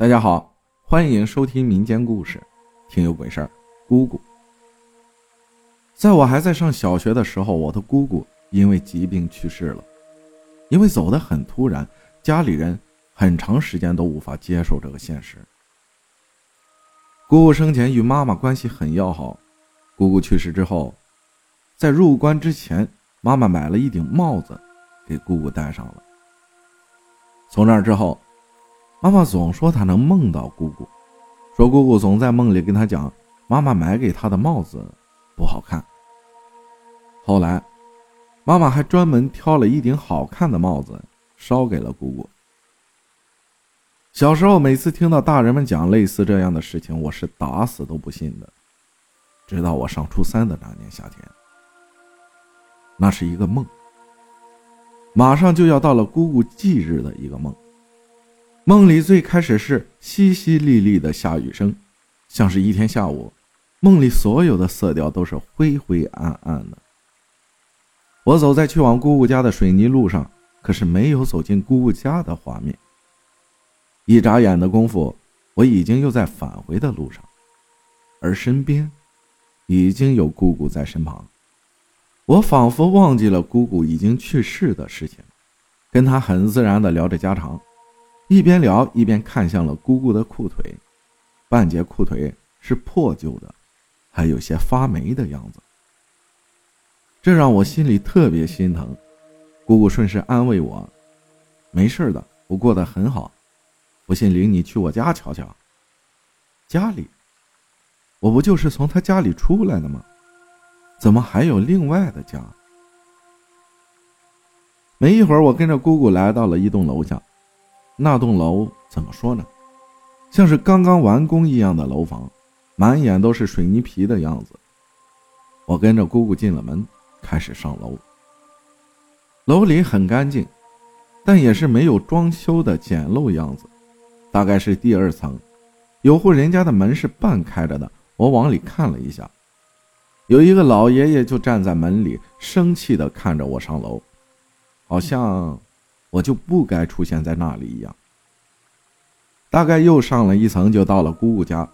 大家好，欢迎收听民间故事，听有鬼事儿。姑姑，在我还在上小学的时候，我的姑姑因为疾病去世了。因为走得很突然，家里人很长时间都无法接受这个现实。姑姑生前与妈妈关系很要好，姑姑去世之后，在入关之前，妈妈买了一顶帽子给姑姑戴上了。从那之后。妈妈总说她能梦到姑姑，说姑姑总在梦里跟她讲妈妈买给她的帽子不好看。后来，妈妈还专门挑了一顶好看的帽子烧给了姑姑。小时候每次听到大人们讲类似这样的事情，我是打死都不信的。直到我上初三的那年夏天，那是一个梦，马上就要到了姑姑忌日的一个梦。梦里最开始是淅淅沥沥的下雨声，像是一天下午，梦里所有的色调都是灰灰暗暗的。我走在去往姑姑家的水泥路上，可是没有走进姑姑家的画面。一眨眼的功夫，我已经又在返回的路上，而身边已经有姑姑在身旁。我仿佛忘记了姑姑已经去世的事情，跟她很自然的聊着家常。一边聊一边看向了姑姑的裤腿，半截裤腿是破旧的，还有些发霉的样子。这让我心里特别心疼。姑姑顺势安慰我：“没事的，我过得很好。不信领你去我家瞧瞧。”家里，我不就是从他家里出来的吗？怎么还有另外的家？没一会儿，我跟着姑姑来到了一栋楼下。那栋楼怎么说呢？像是刚刚完工一样的楼房，满眼都是水泥皮的样子。我跟着姑姑进了门，开始上楼。楼里很干净，但也是没有装修的简陋样子。大概是第二层，有户人家的门是半开着的。我往里看了一下，有一个老爷爷就站在门里，生气的看着我上楼，好像……我就不该出现在那里一样。大概又上了一层，就到了姑姑家。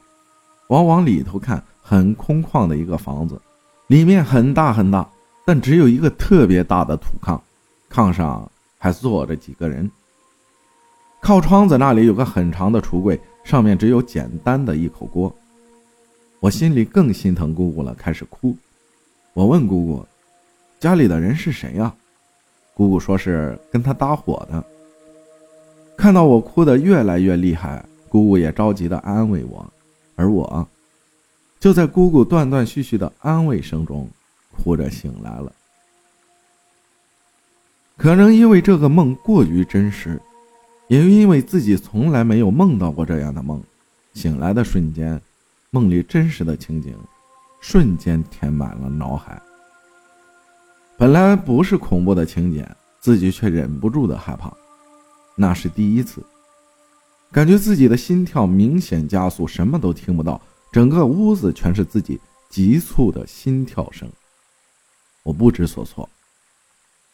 我往里头看，很空旷的一个房子，里面很大很大，但只有一个特别大的土炕，炕上还坐着几个人。靠窗子那里有个很长的橱柜，上面只有简单的一口锅。我心里更心疼姑姑了，开始哭。我问姑姑：“家里的人是谁呀？”姑姑说是跟他搭伙的。看到我哭得越来越厉害，姑姑也着急的安慰我，而我，就在姑姑断断续续的安慰声中，哭着醒来了。可能因为这个梦过于真实，也因为自己从来没有梦到过这样的梦，醒来的瞬间，梦里真实的情景，瞬间填满了脑海。本来不是恐怖的情节，自己却忍不住的害怕。那是第一次，感觉自己的心跳明显加速，什么都听不到，整个屋子全是自己急促的心跳声。我不知所措，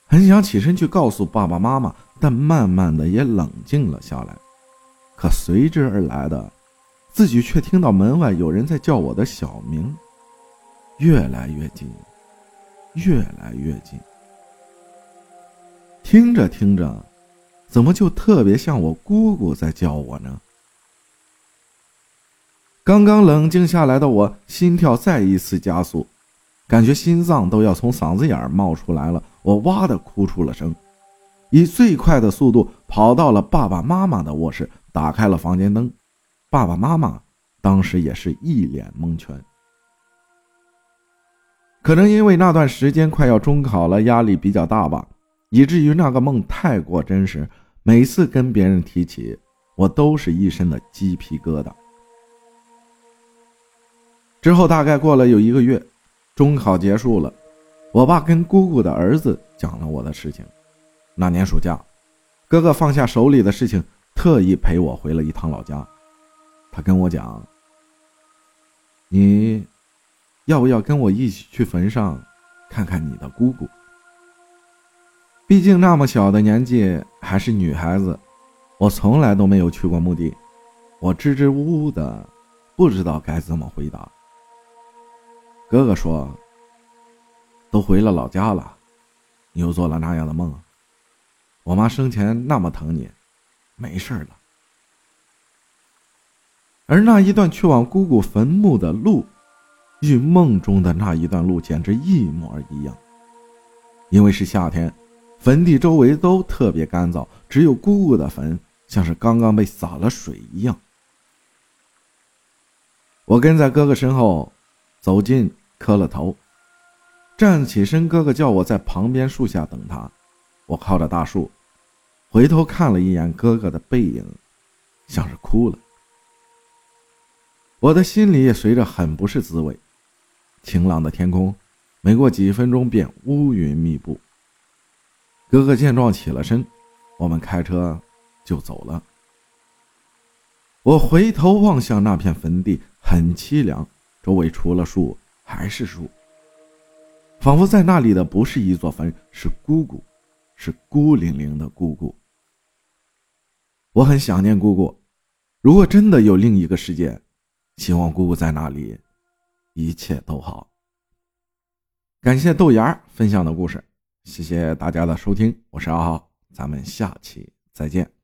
很想起身去告诉爸爸妈妈，但慢慢的也冷静了下来。可随之而来的，自己却听到门外有人在叫我的小名，越来越近。越来越近，听着听着，怎么就特别像我姑姑在叫我呢？刚刚冷静下来的我，心跳再一次加速，感觉心脏都要从嗓子眼冒出来了。我哇的哭出了声，以最快的速度跑到了爸爸妈妈的卧室，打开了房间灯。爸爸妈妈当时也是一脸蒙圈。可能因为那段时间快要中考了，压力比较大吧，以至于那个梦太过真实。每次跟别人提起，我都是一身的鸡皮疙瘩。之后大概过了有一个月，中考结束了，我爸跟姑姑的儿子讲了我的事情。那年暑假，哥哥放下手里的事情，特意陪我回了一趟老家。他跟我讲：“你。”要不要跟我一起去坟上，看看你的姑姑？毕竟那么小的年纪还是女孩子，我从来都没有去过墓地。我支支吾吾的，不知道该怎么回答。哥哥说：“都回了老家了，你又做了那样的梦。我妈生前那么疼你，没事了。”而那一段去往姑姑坟墓的路，与梦中的那一段路简直一模一样。因为是夏天，坟地周围都特别干燥，只有姑姑的坟像是刚刚被洒了水一样。我跟在哥哥身后，走近，磕了头，站起身。哥哥叫我在旁边树下等他。我靠着大树，回头看了一眼哥哥的背影，像是哭了。我的心里也随着很不是滋味。晴朗的天空，没过几分钟便乌云密布。哥哥见状起了身，我们开车就走了。我回头望向那片坟地，很凄凉，周围除了树还是树，仿佛在那里的不是一座坟，是姑姑，是孤零零的姑姑。我很想念姑姑，如果真的有另一个世界，希望姑姑在那里，一切都好。感谢豆芽分享的故事，谢谢大家的收听，我是阿浩，咱们下期再见。